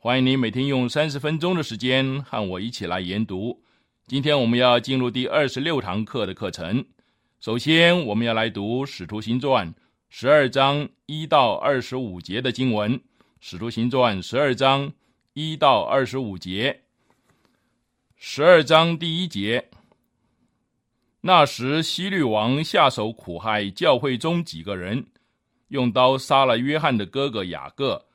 欢迎您每天用三十分钟的时间和我一起来研读。今天我们要进入第二十六堂课的课程。首先，我们要来读《使徒行传》十二章一到二十五节的经文。《使徒行传》十二章一到二十五节。十二章第一节：那时，希律王下手苦害教会中几个人。用刀杀了约翰的哥哥雅各，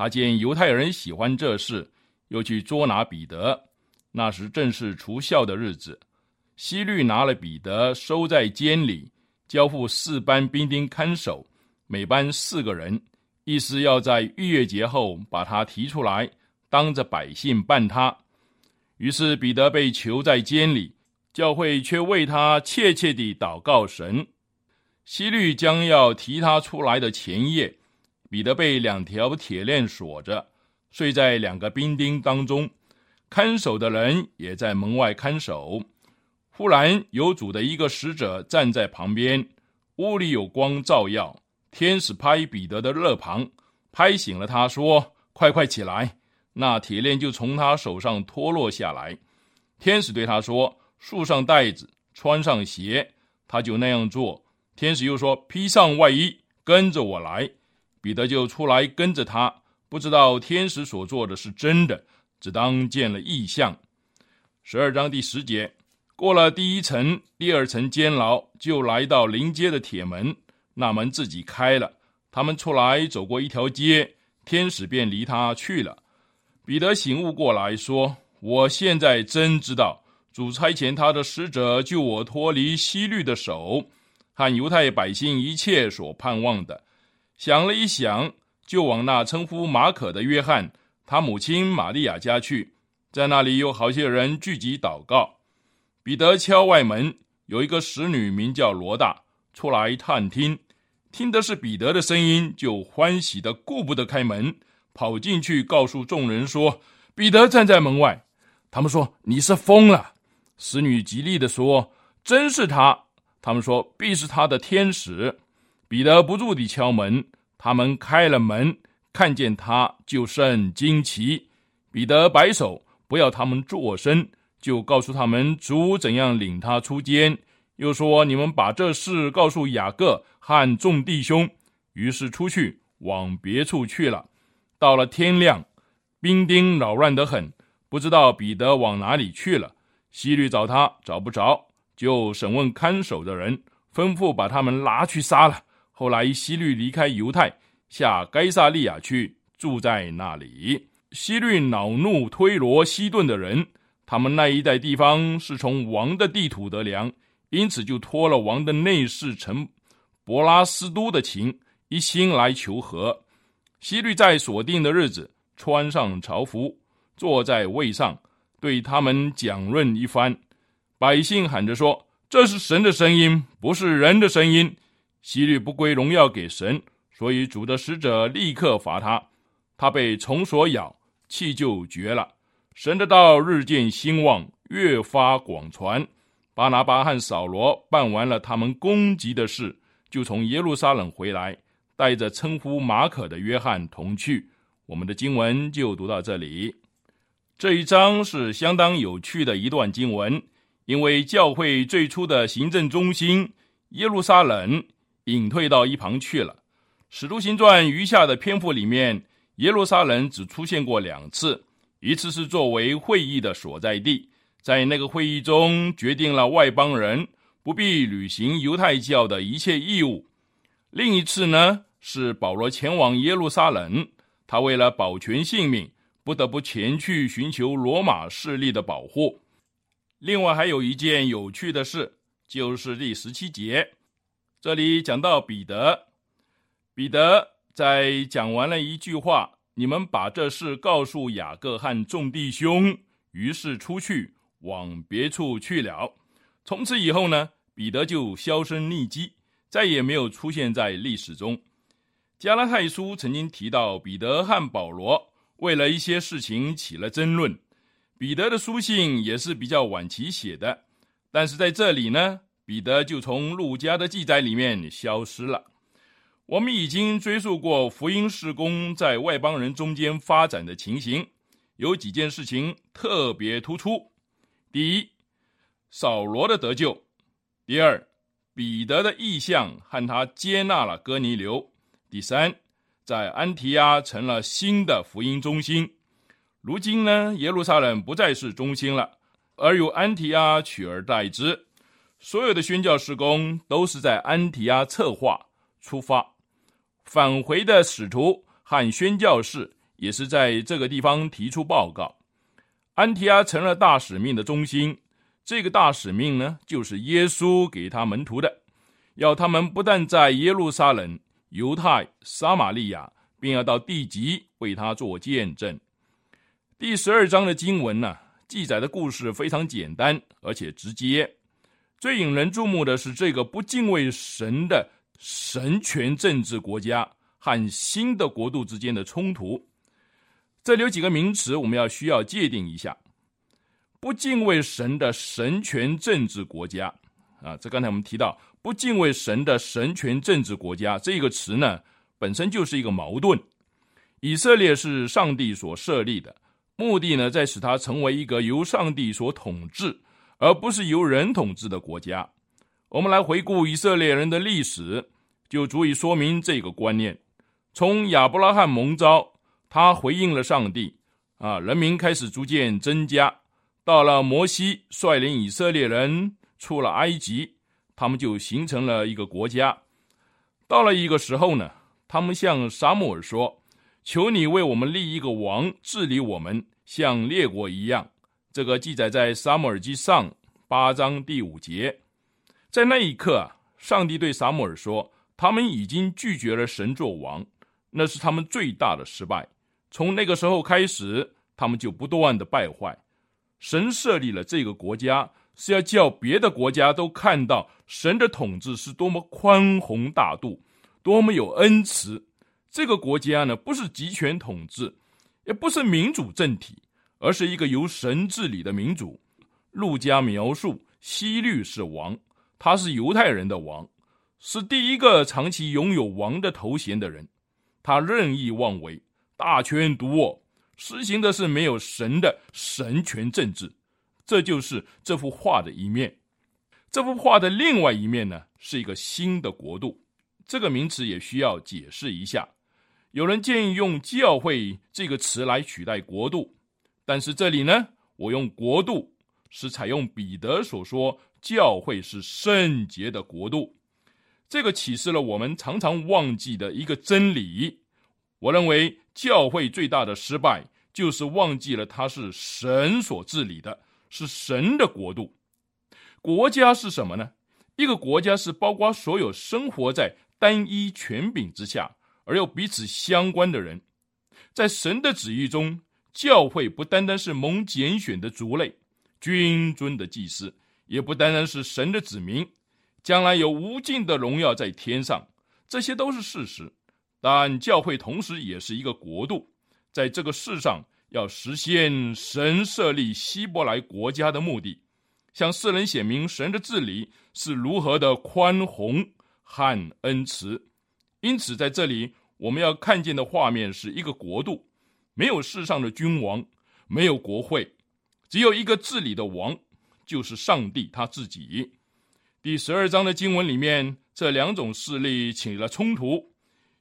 他见犹太人喜欢这事，又去捉拿彼得。那时正是除孝的日子，希律拿了彼得收在监里，交付四班兵丁看守，每班四个人，意思要在逾越节后把他提出来，当着百姓办他。于是彼得被囚在监里，教会却为他切切地祷告神。希律将要提他出来的前夜，彼得被两条铁链锁着，睡在两个兵丁当中，看守的人也在门外看守。忽然有主的一个使者站在旁边，屋里有光照耀。天使拍彼得的肋旁，拍醒了他，说：“快快起来！”那铁链就从他手上脱落下来。天使对他说：“束上带子，穿上鞋。”他就那样做。天使又说：“披上外衣，跟着我来。”彼得就出来跟着他，不知道天使所做的是真的，只当见了异象。十二章第十节，过了第一层、第二层监牢，就来到临街的铁门，那门自己开了。他们出来走过一条街，天使便离他去了。彼得醒悟过来，说：“我现在真知道，主差遣他的使者救我脱离西律的手。”和犹太百姓一切所盼望的，想了一想，就往那称呼马可的约翰，他母亲玛利亚家去，在那里有好些人聚集祷告。彼得敲外门，有一个使女名叫罗大出来探听，听的是彼得的声音，就欢喜的顾不得开门，跑进去告诉众人说：“彼得站在门外。”他们说：“你是疯了。”使女极力的说：“真是他。”他们说必是他的天使，彼得不住地敲门，他们开了门，看见他就甚惊奇。彼得摆手不要他们作声，就告诉他们主怎样领他出监，又说你们把这事告诉雅各和众弟兄。于是出去往别处去了。到了天亮，兵丁扰乱得很，不知道彼得往哪里去了。希律找他找不着。就审问看守的人，吩咐把他们拿去杀了。后来希律离开犹太，下该萨利亚去，住在那里。希律恼怒推罗、西顿的人，他们那一带地方是从王的地土得粮，因此就托了王的内侍臣博拉斯都的情，一心来求和。希律在所定的日子，穿上朝服，坐在位上，对他们讲论一番。百姓喊着说：“这是神的声音，不是人的声音。”希律不归荣耀给神，所以主的使者立刻罚他。他被虫所咬，气就绝了。神的道日渐兴旺，越发广传。巴拿巴和扫罗办完了他们攻击的事，就从耶路撒冷回来，带着称呼马可的约翰同去。我们的经文就读到这里。这一章是相当有趣的一段经文，因为教会最初的行政中心耶路撒冷隐退到一旁去了。使徒行传余下的篇幅里面，耶路撒冷只出现过两次，一次是作为会议的所在地。在那个会议中，决定了外邦人不必履行犹太教的一切义务。另一次呢，是保罗前往耶路撒冷，他为了保全性命，不得不前去寻求罗马势力的保护。另外还有一件有趣的事，就是第十七节，这里讲到彼得，彼得在讲完了一句话：“你们把这事告诉雅各和众弟兄。”于是出去。往别处去了。从此以后呢，彼得就销声匿迹，再也没有出现在历史中。加拉太书曾经提到，彼得和保罗为了一些事情起了争论。彼得的书信也是比较晚期写的，但是在这里呢，彼得就从路加的记载里面消失了。我们已经追溯过福音事工在外邦人中间发展的情形，有几件事情特别突出。第一，扫罗的得救；第二，彼得的意向和他接纳了哥尼流；第三，在安提阿成了新的福音中心。如今呢，耶路撒冷不再是中心了，而由安提阿取而代之。所有的宣教施工都是在安提阿策划出发，返回的使徒和宣教士也是在这个地方提出报告。安提阿成了大使命的中心，这个大使命呢，就是耶稣给他门徒的，要他们不但在耶路撒冷、犹太、撒玛利亚，并要到地极为他做见证。第十二章的经文呢，记载的故事非常简单而且直接，最引人注目的是这个不敬畏神的神权政治国家和新的国度之间的冲突。这里有几个名词，我们要需要界定一下。不敬畏神的神权政治国家啊，这刚才我们提到不敬畏神的神权政治国家这个词呢，本身就是一个矛盾。以色列是上帝所设立的，目的呢，在使它成为一个由上帝所统治，而不是由人统治的国家。我们来回顾以色列人的历史，就足以说明这个观念。从亚伯拉罕蒙召。他回应了上帝，啊，人民开始逐渐增加。到了摩西率领以色列人出了埃及，他们就形成了一个国家。到了一个时候呢，他们向沙母尔说：“求你为我们立一个王治理我们，像列国一样。”这个记载在撒母耳记上八章第五节。在那一刻啊，上帝对撒母耳说：“他们已经拒绝了神做王，那是他们最大的失败。”从那个时候开始，他们就不断的败坏。神设立了这个国家，是要叫别的国家都看到神的统治是多么宽宏大度，多么有恩慈。这个国家呢，不是集权统治，也不是民主政体，而是一个由神治理的民主。路加描述希律是王，他是犹太人的王，是第一个长期拥有王的头衔的人，他任意妄为。大权独握，实行的是没有神的神权政治，这就是这幅画的一面。这幅画的另外一面呢，是一个新的国度。这个名词也需要解释一下。有人建议用“教会”这个词来取代“国度”，但是这里呢，我用“国度”是采用彼得所说“教会是圣洁的国度”，这个启示了我们常常忘记的一个真理。我认为教会最大的失败就是忘记了它是神所治理的，是神的国度。国家是什么呢？一个国家是包括所有生活在单一权柄之下而又彼此相关的人。在神的旨意中，教会不单单是蒙拣选的族类、君尊的祭司，也不单单是神的子民，将来有无尽的荣耀在天上，这些都是事实。但教会同时也是一个国度，在这个世上要实现神设立希伯来国家的目的，向世人显明神的治理是如何的宽宏和恩慈。因此，在这里我们要看见的画面是一个国度，没有世上的君王，没有国会，只有一个治理的王，就是上帝他自己。第十二章的经文里面，这两种势力起了冲突。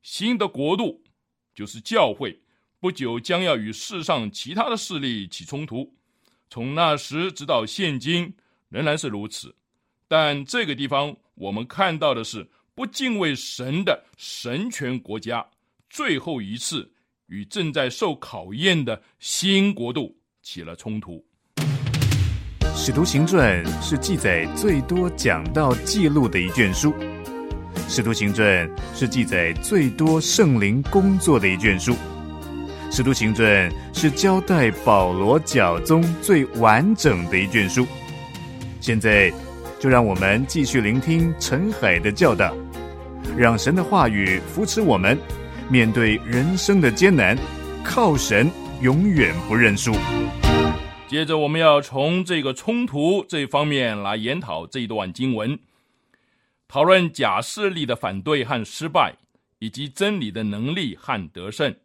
新的国度就是教会，不久将要与世上其他的势力起冲突。从那时直到现今，仍然是如此。但这个地方，我们看到的是不敬畏神的神权国家，最后一次与正在受考验的新国度起了冲突。《使徒行传》是记载最多讲到记录的一卷书，《使徒行传》是记载最多圣灵工作的一卷书，《使徒行传》是交代保罗教宗最完整的一卷书。现在，就让我们继续聆听陈海的教导，让神的话语扶持我们，面对人生的艰难，靠神永远不认输。接着，我们要从这个冲突这方面来研讨这一段经文，讨论假势力的反对和失败，以及真理的能力和得胜。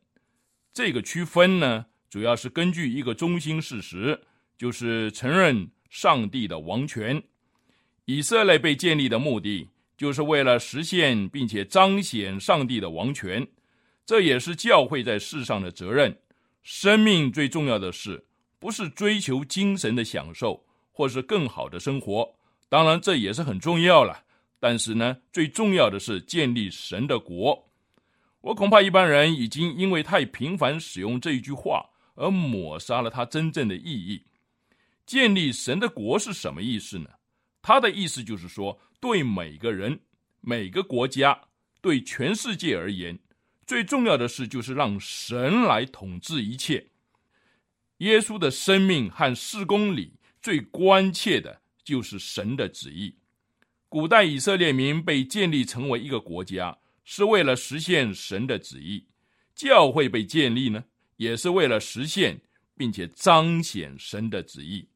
这个区分呢，主要是根据一个中心事实，就是承认上帝的王权。以色列被建立的目的，就是为了实现并且彰显上帝的王权，这也是教会在世上的责任。生命最重要的是。不是追求精神的享受，或是更好的生活，当然这也是很重要了。但是呢，最重要的是建立神的国。我恐怕一般人已经因为太频繁使用这一句话，而抹杀了它真正的意义。建立神的国是什么意思呢？它的意思就是说，对每个人、每个国家、对全世界而言，最重要的事就是让神来统治一切。耶稣的生命和事工里最关切的就是神的旨意。古代以色列民被建立成为一个国家，是为了实现神的旨意；教会被建立呢，也是为了实现并且彰显神的旨意。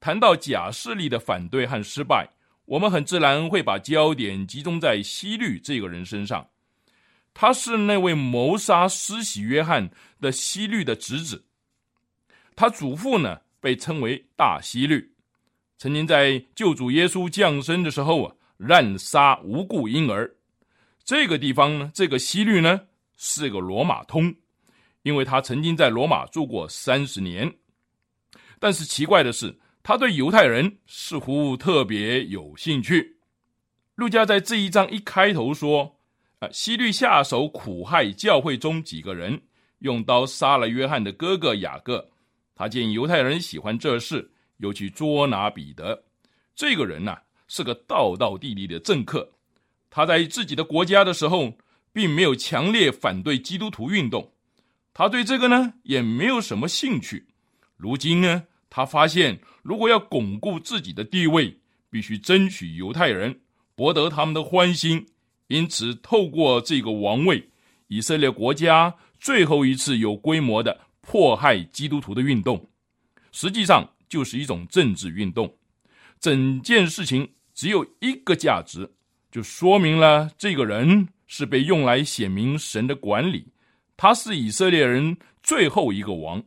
谈到假势力的反对和失败，我们很自然会把焦点集中在希律这个人身上。他是那位谋杀施洗约翰的希律的侄子。他祖父呢，被称为大希律，曾经在救主耶稣降生的时候啊，滥杀无辜婴儿。这个地方呢，这个希律呢，是个罗马通，因为他曾经在罗马住过三十年。但是奇怪的是，他对犹太人似乎特别有兴趣。路加在这一章一开头说：“啊，希律下手苦害教会中几个人，用刀杀了约翰的哥哥雅各。”他见犹太人喜欢这事，又去捉拿彼得。这个人呐，是个道道地地的政客。他在自己的国家的时候，并没有强烈反对基督徒运动。他对这个呢，也没有什么兴趣。如今呢，他发现如果要巩固自己的地位，必须争取犹太人，博得他们的欢心。因此，透过这个王位，以色列国家最后一次有规模的。迫害基督徒的运动，实际上就是一种政治运动。整件事情只有一个价值，就说明了这个人是被用来显明神的管理。他是以色列人最后一个王，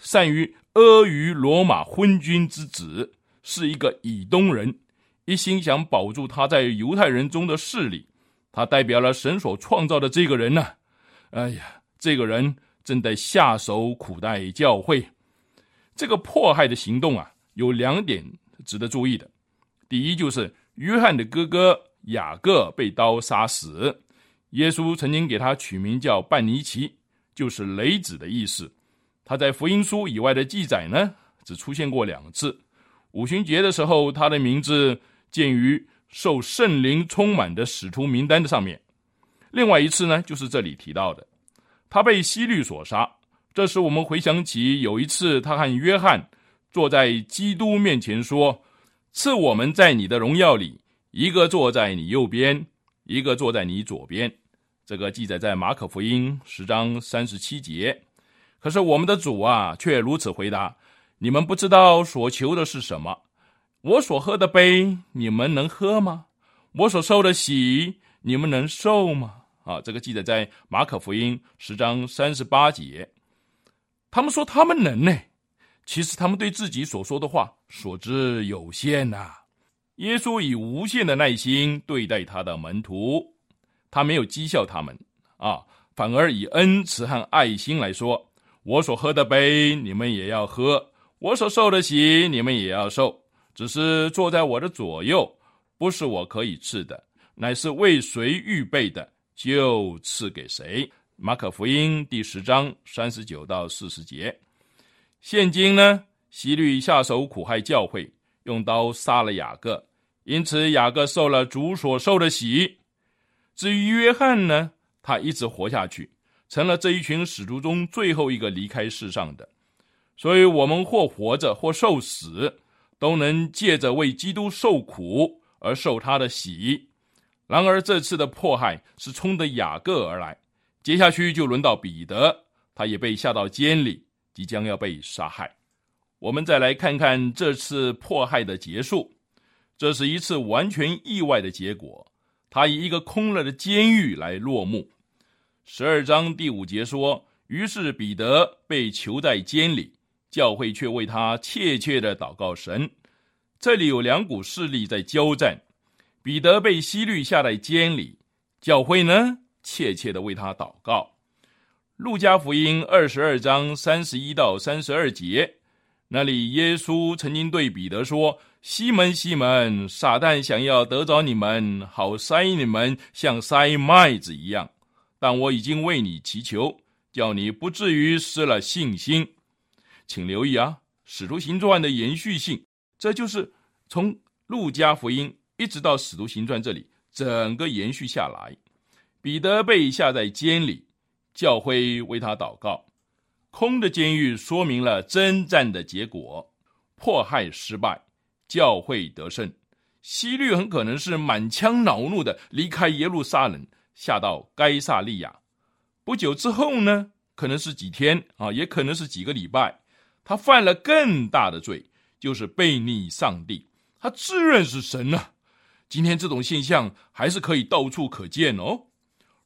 善于阿谀罗马昏君之子，是一个以东人，一心想保住他在犹太人中的势力。他代表了神所创造的这个人呢。哎呀，这个人。正在下手苦待教会，这个迫害的行动啊，有两点值得注意的。第一，就是约翰的哥哥雅各被刀杀死，耶稣曾经给他取名叫半尼奇，就是雷子的意思。他在福音书以外的记载呢，只出现过两次。五旬节的时候，他的名字见于受圣灵充满的使徒名单的上面。另外一次呢，就是这里提到的。他被希律所杀，这时我们回想起有一次，他和约翰坐在基督面前说：“赐我们在你的荣耀里，一个坐在你右边，一个坐在你左边。”这个记载在马可福音十章三十七节。可是我们的主啊，却如此回答：你们不知道所求的是什么。我所喝的杯，你们能喝吗？我所受的喜，你们能受吗？啊，这个记载在马可福音十章三十八节。他们说他们能呢，其实他们对自己所说的话所知有限呐。耶稣以无限的耐心对待他的门徒，他没有讥笑他们啊，反而以恩慈和爱心来说：“我所喝的杯，你们也要喝；我所受的喜，你们也要受。”只是坐在我的左右，不是我可以赐的，乃是为谁预备的，就赐给谁。马可福音第十章三十九到四十节。现今呢，希律下手苦害教会，用刀杀了雅各，因此雅各受了主所受的喜。至于约翰呢，他一直活下去，成了这一群使徒中最后一个离开世上的。所以，我们或活着，或受死。都能借着为基督受苦而受他的喜。然而这次的迫害是冲着雅各而来，接下去就轮到彼得，他也被下到监里，即将要被杀害。我们再来看看这次迫害的结束，这是一次完全意外的结果。他以一个空了的监狱来落幕。十二章第五节说：“于是彼得被囚在监里。”教会却为他切切的祷告神。这里有两股势力在交战。彼得被西律下在监里，教会呢切切的为他祷告。路加福音二十二章三十一到三十二节，那里耶稣曾经对彼得说：“西门，西门，撒旦想要得着你们，好塞你们，像塞麦子一样。但我已经为你祈求，叫你不至于失了信心。”请留意啊，《使徒行传》的延续性，这就是从路加福音一直到《使徒行传》这里，整个延续下来。彼得被下在监里，教会为他祷告。空的监狱说明了征战的结果，迫害失败，教会得胜。希律很可能是满腔恼怒的离开耶路撒冷，下到该萨利亚。不久之后呢，可能是几天啊，也可能是几个礼拜。他犯了更大的罪，就是背逆上帝。他自认是神呢。今天这种现象还是可以到处可见哦。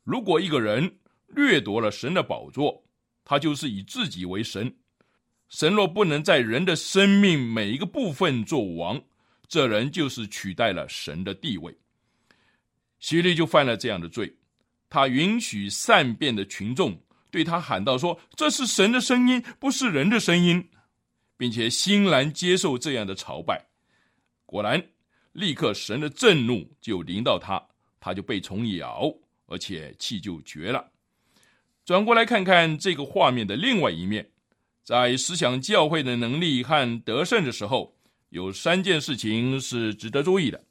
如果一个人掠夺了神的宝座，他就是以自己为神。神若不能在人的生命每一个部分做王，这人就是取代了神的地位。希律就犯了这样的罪，他允许善变的群众。对他喊道：“说这是神的声音，不是人的声音，并且欣然接受这样的朝拜。果然，立刻神的震怒就临到他，他就被虫咬，而且气就绝了。转过来看看这个画面的另外一面，在思想教会的能力和得胜的时候，有三件事情是值得注意的：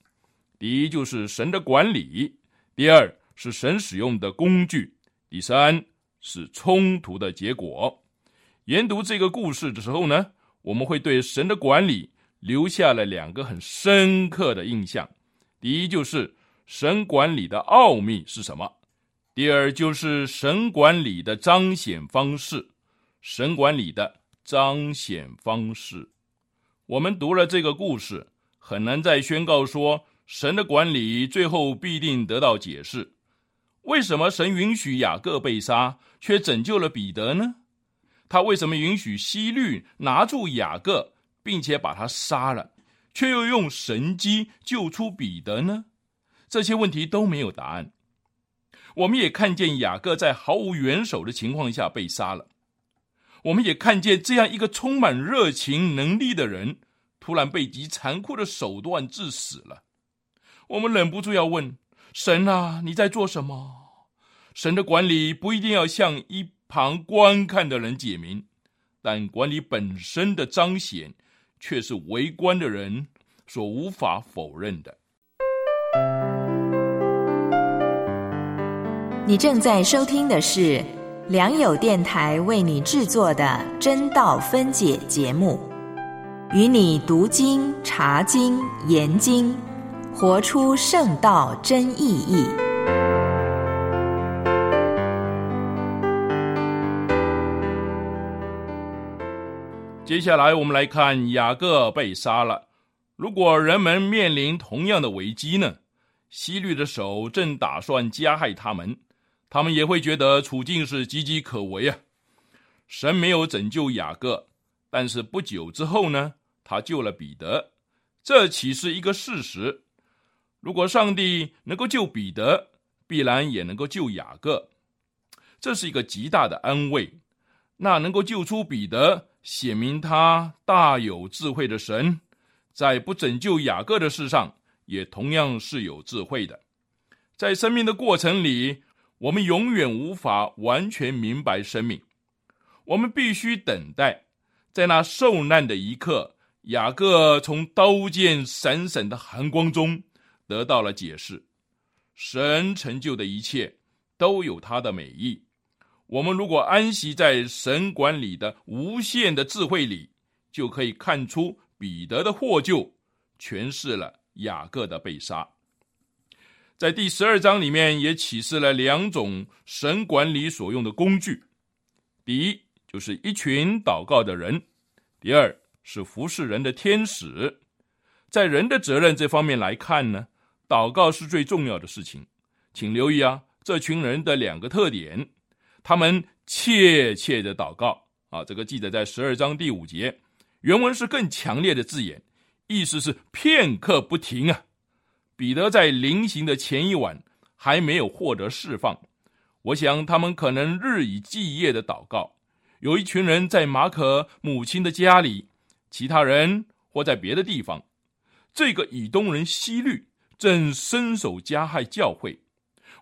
第一，就是神的管理；第二，是神使用的工具；第三。是冲突的结果。研读这个故事的时候呢，我们会对神的管理留下了两个很深刻的印象。第一，就是神管理的奥秘是什么；第二，就是神管理的彰显方式。神管理的彰显方式，我们读了这个故事，很难再宣告说神的管理最后必定得到解释。为什么神允许雅各被杀，却拯救了彼得呢？他为什么允许希律拿住雅各，并且把他杀了，却又用神机救出彼得呢？这些问题都没有答案。我们也看见雅各在毫无援手的情况下被杀了。我们也看见这样一个充满热情、能力的人，突然被极残酷的手段致死了。我们忍不住要问。神啊，你在做什么？神的管理不一定要向一旁观看的人解明，但管理本身的彰显，却是围观的人所无法否认的。你正在收听的是良友电台为你制作的真道分解节目，与你读经、查经、研经。活出圣道真意义。接下来我们来看雅各被杀了。如果人们面临同样的危机呢？西律的手正打算加害他们，他们也会觉得处境是岌岌可危啊。神没有拯救雅各，但是不久之后呢，他救了彼得，这岂是一个事实？如果上帝能够救彼得，必然也能够救雅各，这是一个极大的安慰。那能够救出彼得，显明他大有智慧的神，在不拯救雅各的事上，也同样是有智慧的。在生命的过程里，我们永远无法完全明白生命。我们必须等待，在那受难的一刻，雅各从刀剑闪闪的寒光中得到了解释。神成就的一切都有他的美意。我们如果安息在神管理的无限的智慧里，就可以看出彼得的获救诠释了雅各的被杀。在第十二章里面也启示了两种神管理所用的工具：第一，就是一群祷告的人；第二是服侍人的天使。在人的责任这方面来看呢，祷告是最重要的事情。请留意啊，这群人的两个特点。他们切切的祷告啊，这个记载在十二章第五节，原文是更强烈的字眼，意思是片刻不停啊。彼得在临行的前一晚还没有获得释放，我想他们可能日以继夜的祷告。有一群人在马可母亲的家里，其他人或在别的地方。这个以东人西律正伸手加害教会，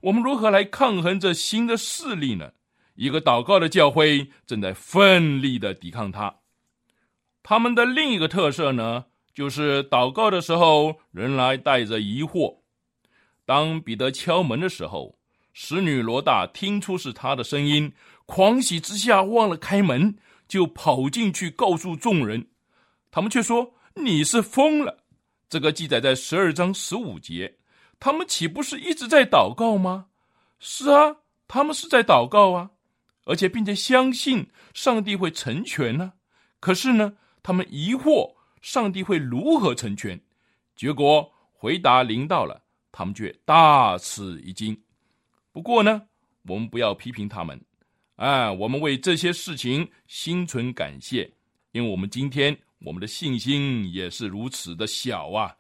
我们如何来抗衡这新的势力呢？一个祷告的教会正在奋力的抵抗他。他们的另一个特色呢，就是祷告的时候仍然带着疑惑。当彼得敲门的时候，使女罗大听出是他的声音，狂喜之下忘了开门，就跑进去告诉众人。他们却说：“你是疯了。”这个记载在十二章十五节。他们岂不是一直在祷告吗？是啊，他们是在祷告啊。而且，并且相信上帝会成全呢？可是呢，他们疑惑上帝会如何成全？结果回答临到了，他们却大吃一惊。不过呢，我们不要批评他们，啊，我们为这些事情心存感谢，因为我们今天我们的信心也是如此的小啊。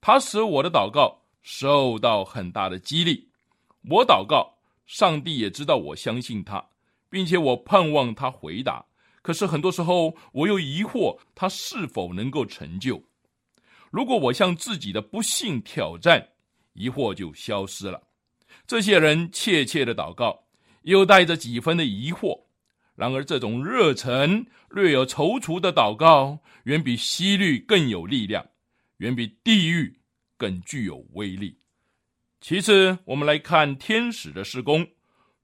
他使我的祷告受到很大的激励，我祷告，上帝也知道我相信他。并且我盼望他回答，可是很多时候我又疑惑他是否能够成就。如果我向自己的不幸挑战，疑惑就消失了。这些人怯怯的祷告，又带着几分的疑惑。然而，这种热忱、略有踌躇的祷告，远比西律更有力量，远比地狱更具有威力。其次，我们来看天使的施工。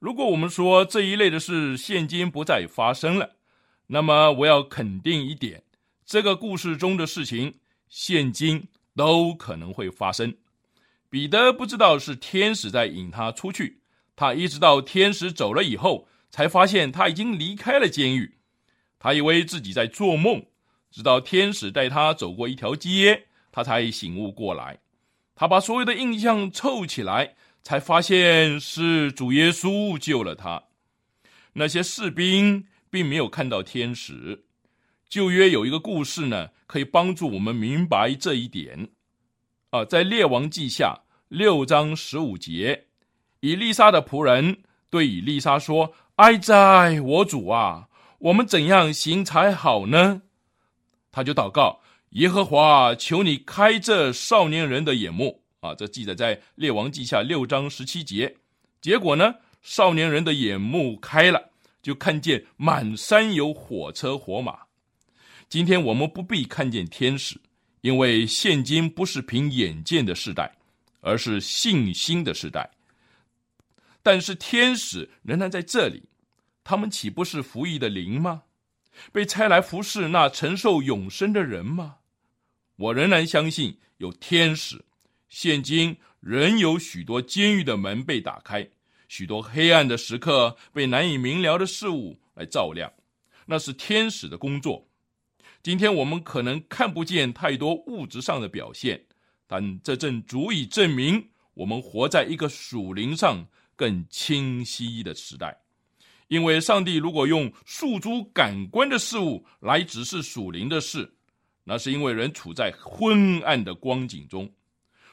如果我们说这一类的事现今不再发生了，那么我要肯定一点：这个故事中的事情现今都可能会发生。彼得不知道是天使在引他出去，他一直到天使走了以后，才发现他已经离开了监狱。他以为自己在做梦，直到天使带他走过一条街，他才醒悟过来。他把所有的印象凑起来。才发现是主耶稣救了他。那些士兵并没有看到天使。旧约有一个故事呢，可以帮助我们明白这一点。啊，在列王记下六章十五节，以利沙的仆人对以利沙说：“哀哉，我主啊，我们怎样行才好呢？”他就祷告：“耶和华，求你开这少年人的眼目。”啊，这记载在《列王记下》六章十七节。结果呢，少年人的眼目开了，就看见满山有火车火马。今天我们不必看见天使，因为现今不是凭眼见的时代，而是信心的时代。但是天使仍然在这里，他们岂不是服役的灵吗？被差来服侍那承受永生的人吗？我仍然相信有天使。现今仍有许多监狱的门被打开，许多黑暗的时刻被难以明了的事物来照亮，那是天使的工作。今天我们可能看不见太多物质上的表现，但这正足以证明我们活在一个属灵上更清晰的时代。因为上帝如果用诉诸感官的事物来指示属灵的事，那是因为人处在昏暗的光景中。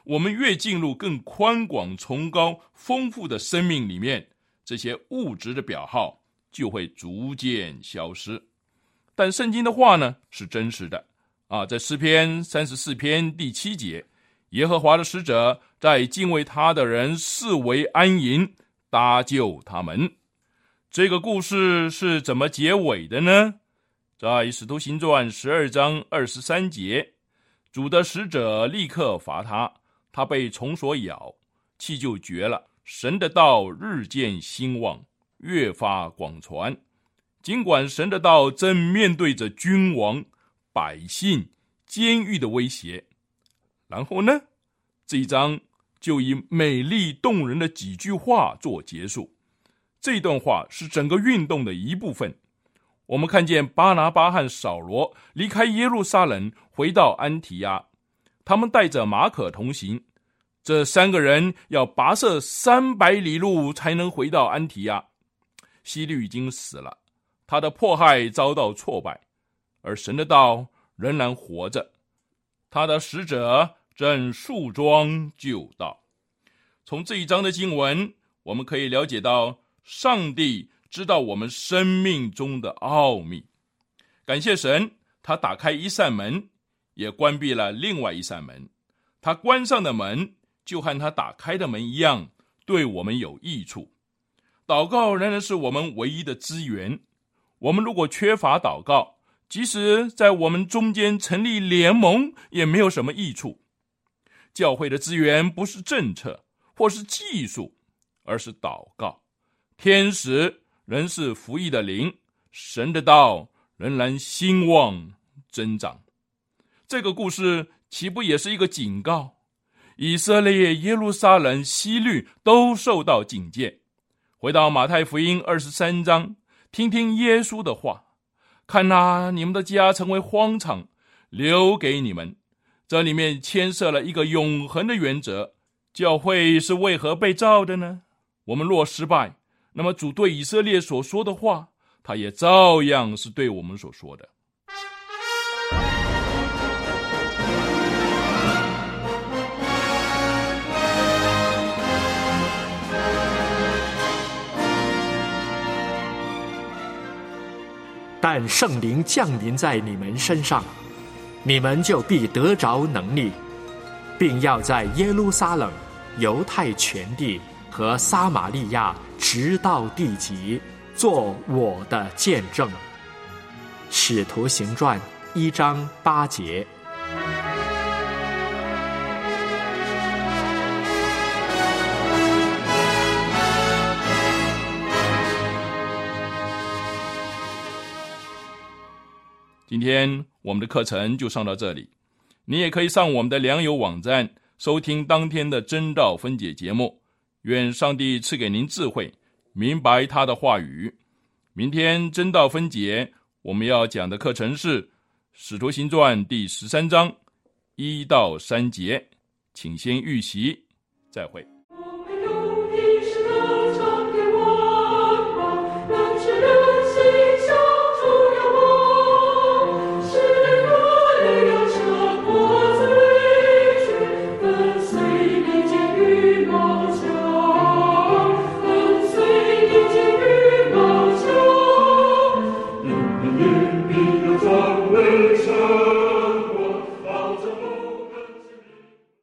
我们越进入更宽广、崇高、丰富的生命里面，这些物质的表号就会逐渐消失。但圣经的话呢是真实的啊，在诗篇三十四篇第七节，耶和华的使者在敬畏他的人视为安营，搭救他们。这个故事是怎么结尾的呢？在《使徒行传》十二章二十三节，主的使者立刻罚他，他被虫所咬，气就绝了。神的道日渐兴旺，越发广传。尽管神的道正面对着君王、百姓、监狱的威胁，然后呢，这一章就以美丽动人的几句话做结束。这段话是整个运动的一部分。我们看见巴拿巴和扫罗离开耶路撒冷，回到安提亚，他们带着马可同行。这三个人要跋涉三百里路才能回到安提亚。希律已经死了，他的迫害遭到挫败，而神的道仍然活着。他的使者正树桩就道。从这一章的经文，我们可以了解到。上帝知道我们生命中的奥秘，感谢神，他打开一扇门，也关闭了另外一扇门。他关上的门就和他打开的门一样，对我们有益处。祷告仍然是我们唯一的资源。我们如果缺乏祷告，即使在我们中间成立联盟，也没有什么益处。教会的资源不是政策或是技术，而是祷告。天使仍是服役的灵，神的道仍然兴旺增长。这个故事岂不也是一个警告？以色列、耶路撒冷、西律都受到警戒。回到马太福音二十三章，听听耶稣的话：看呐，你们的家成为荒场，留给你们。这里面牵涉了一个永恒的原则：教会是为何被造的呢？我们若失败，那么，主对以色列所说的话，他也照样是对我们所说的。但圣灵降临在你们身上，你们就必得着能力，并要在耶路撒冷、犹太全地和撒玛利亚。直到地极，做我的见证。使徒行传一章八节。今天我们的课程就上到这里，你也可以上我们的良友网站收听当天的真道分解节目。愿上帝赐给您智慧，明白他的话语。明天真道分解，我们要讲的课程是《使徒行传》第十三章一到三节，请先预习。再会。